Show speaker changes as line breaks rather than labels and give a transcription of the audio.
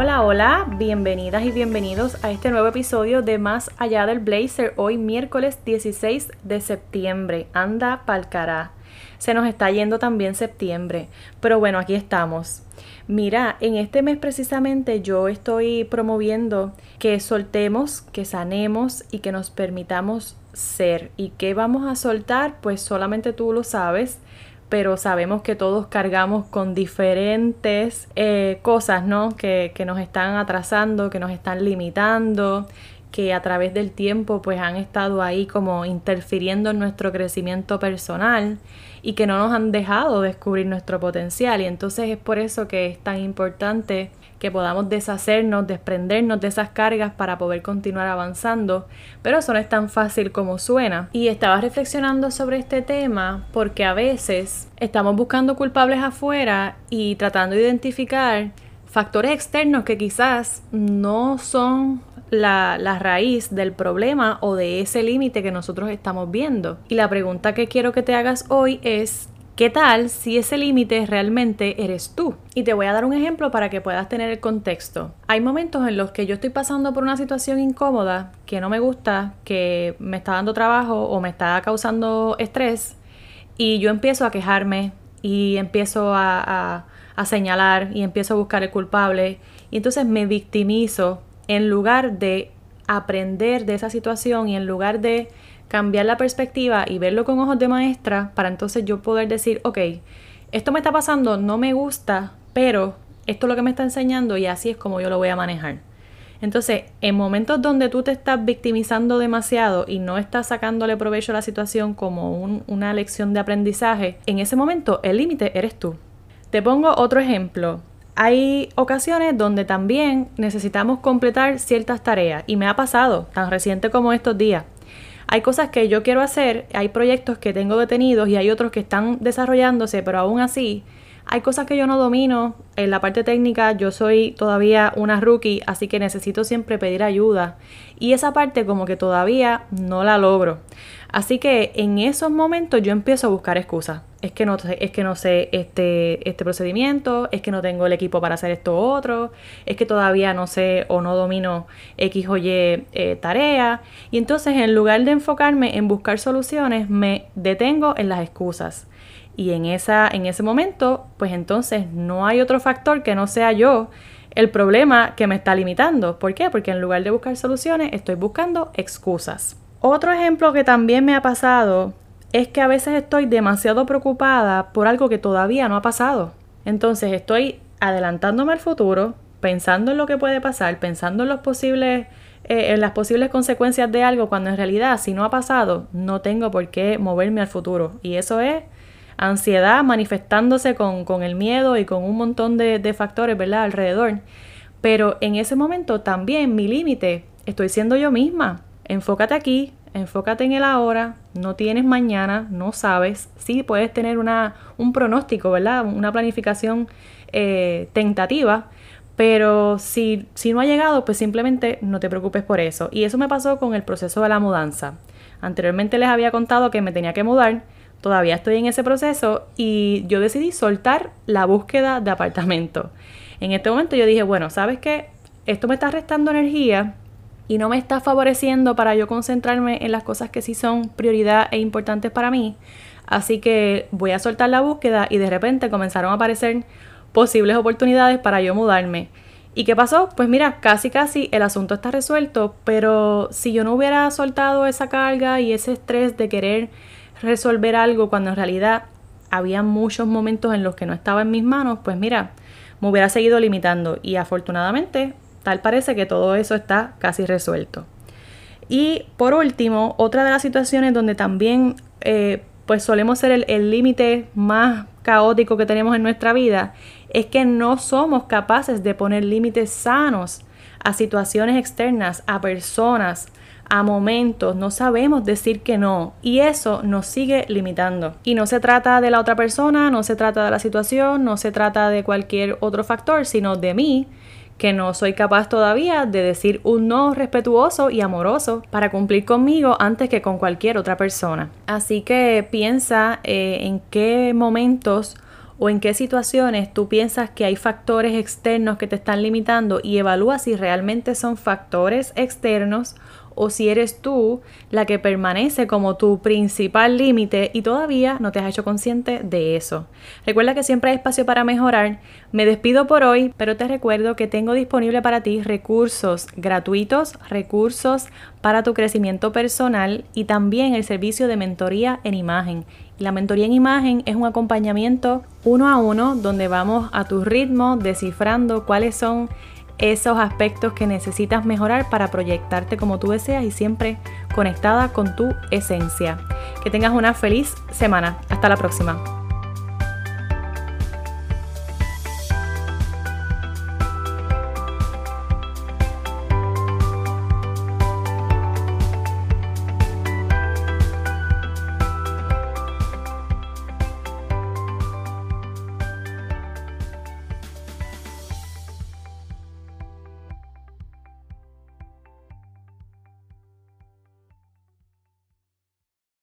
Hola, hola, bienvenidas y bienvenidos a este nuevo episodio de Más Allá del Blazer, hoy miércoles 16 de septiembre. Anda palcará. Se nos está yendo también septiembre, pero bueno, aquí estamos. Mira, en este mes precisamente yo estoy promoviendo que soltemos, que sanemos y que nos permitamos ser. ¿Y qué vamos a soltar? Pues solamente tú lo sabes pero sabemos que todos cargamos con diferentes eh, cosas, ¿no? Que, que nos están atrasando, que nos están limitando, que a través del tiempo pues han estado ahí como interfiriendo en nuestro crecimiento personal y que no nos han dejado descubrir nuestro potencial y entonces es por eso que es tan importante que podamos deshacernos, desprendernos de esas cargas para poder continuar avanzando, pero eso no es tan fácil como suena. Y estaba reflexionando sobre este tema porque a veces estamos buscando culpables afuera y tratando de identificar factores externos que quizás no son la, raíz del problema o de ese límite que nosotros estamos viendo. Y la pregunta que quiero que te hagas hoy es, ¿Qué tal si ese límite realmente eres tú? Y te voy a dar un ejemplo para que puedas tener el contexto. Hay momentos en los que yo estoy pasando por una situación incómoda que no me gusta, que me está dando trabajo o me está causando estrés y yo empiezo a quejarme y empiezo a, a señalar y empiezo a buscar el culpable y entonces me victimizo en lugar de aprender de esa situación y en lugar de cambiar la perspectiva y verlo con ojos de maestra para entonces yo poder decir, ok, esto me está pasando, no me gusta, pero esto es lo que me está enseñando y así es como yo lo voy a manejar. Entonces, en momentos donde tú te estás victimizando demasiado y no estás sacándole provecho a la situación como una lección de aprendizaje, en ese momento el límite eres tú. Te pongo otro ejemplo. Hay ocasiones donde también necesitamos completar ciertas tareas y me ha pasado, tan reciente como estos días. Hay cosas que yo quiero hacer, hay proyectos que tengo detenidos y hay otros que están desarrollándose, pero aún así hay cosas que yo no domino. En la parte técnica yo soy todavía una rookie, así que necesito siempre pedir ayuda. Y esa parte como que todavía no la logro. Así que en esos momentos yo empiezo a buscar excusas. Es que no sé, es que no sé este, este procedimiento, es que no tengo el equipo para hacer esto otro, es que todavía no sé o no domino X o Y eh, tarea. Y entonces en lugar de enfocarme en buscar soluciones, me detengo en las excusas. Y en, esa, en ese momento, pues entonces no hay otro factor que no sea yo el problema que me está limitando. ¿Por qué? Porque en lugar de buscar soluciones, estoy buscando excusas. Otro ejemplo que también me ha pasado es que a veces estoy demasiado preocupada por algo que todavía no ha pasado. Entonces estoy adelantándome al futuro, pensando en lo que puede pasar, pensando en los posibles eh, en las posibles consecuencias de algo cuando en realidad si no ha pasado no tengo por qué moverme al futuro y eso es ansiedad manifestándose con, con el miedo y con un montón de, de factores verdad alrededor pero en ese momento también mi límite estoy siendo yo misma enfócate aquí, enfócate en el ahora, no tienes mañana, no sabes, sí puedes tener una, un pronóstico, ¿verdad? Una planificación eh, tentativa, pero si, si no ha llegado, pues simplemente no te preocupes por eso. Y eso me pasó con el proceso de la mudanza. Anteriormente les había contado que me tenía que mudar, todavía estoy en ese proceso y yo decidí soltar la búsqueda de apartamento. En este momento yo dije, bueno, ¿sabes qué? Esto me está restando energía, y no me está favoreciendo para yo concentrarme en las cosas que sí son prioridad e importantes para mí. Así que voy a soltar la búsqueda y de repente comenzaron a aparecer posibles oportunidades para yo mudarme. ¿Y qué pasó? Pues mira, casi casi el asunto está resuelto, pero si yo no hubiera soltado esa carga y ese estrés de querer resolver algo cuando en realidad había muchos momentos en los que no estaba en mis manos, pues mira, me hubiera seguido limitando y afortunadamente Tal parece que todo eso está casi resuelto. Y por último, otra de las situaciones donde también eh, pues solemos ser el límite más caótico que tenemos en nuestra vida es que no somos capaces de poner límites sanos a situaciones externas, a personas, a momentos, no sabemos decir que no y eso nos sigue limitando. Y no se trata de la otra persona, no se trata de la situación, no se trata de cualquier otro factor, sino de mí que no soy capaz todavía de decir un no respetuoso y amoroso para cumplir conmigo antes que con cualquier otra persona. Así que piensa eh, en qué momentos o en qué situaciones tú piensas que hay factores externos que te están limitando y evalúa si realmente son factores externos o si eres tú la que permanece como tu principal límite y todavía no te has hecho consciente de eso. Recuerda que siempre hay espacio para mejorar. Me despido por hoy, pero te recuerdo que tengo disponible para ti recursos gratuitos, recursos para tu crecimiento personal y también el servicio de mentoría en imagen. La mentoría en imagen es un acompañamiento uno a uno donde vamos a tu ritmo descifrando cuáles son esos aspectos que necesitas mejorar para proyectarte como tú deseas y siempre conectada con tu esencia. Que tengas una feliz semana. Hasta la próxima.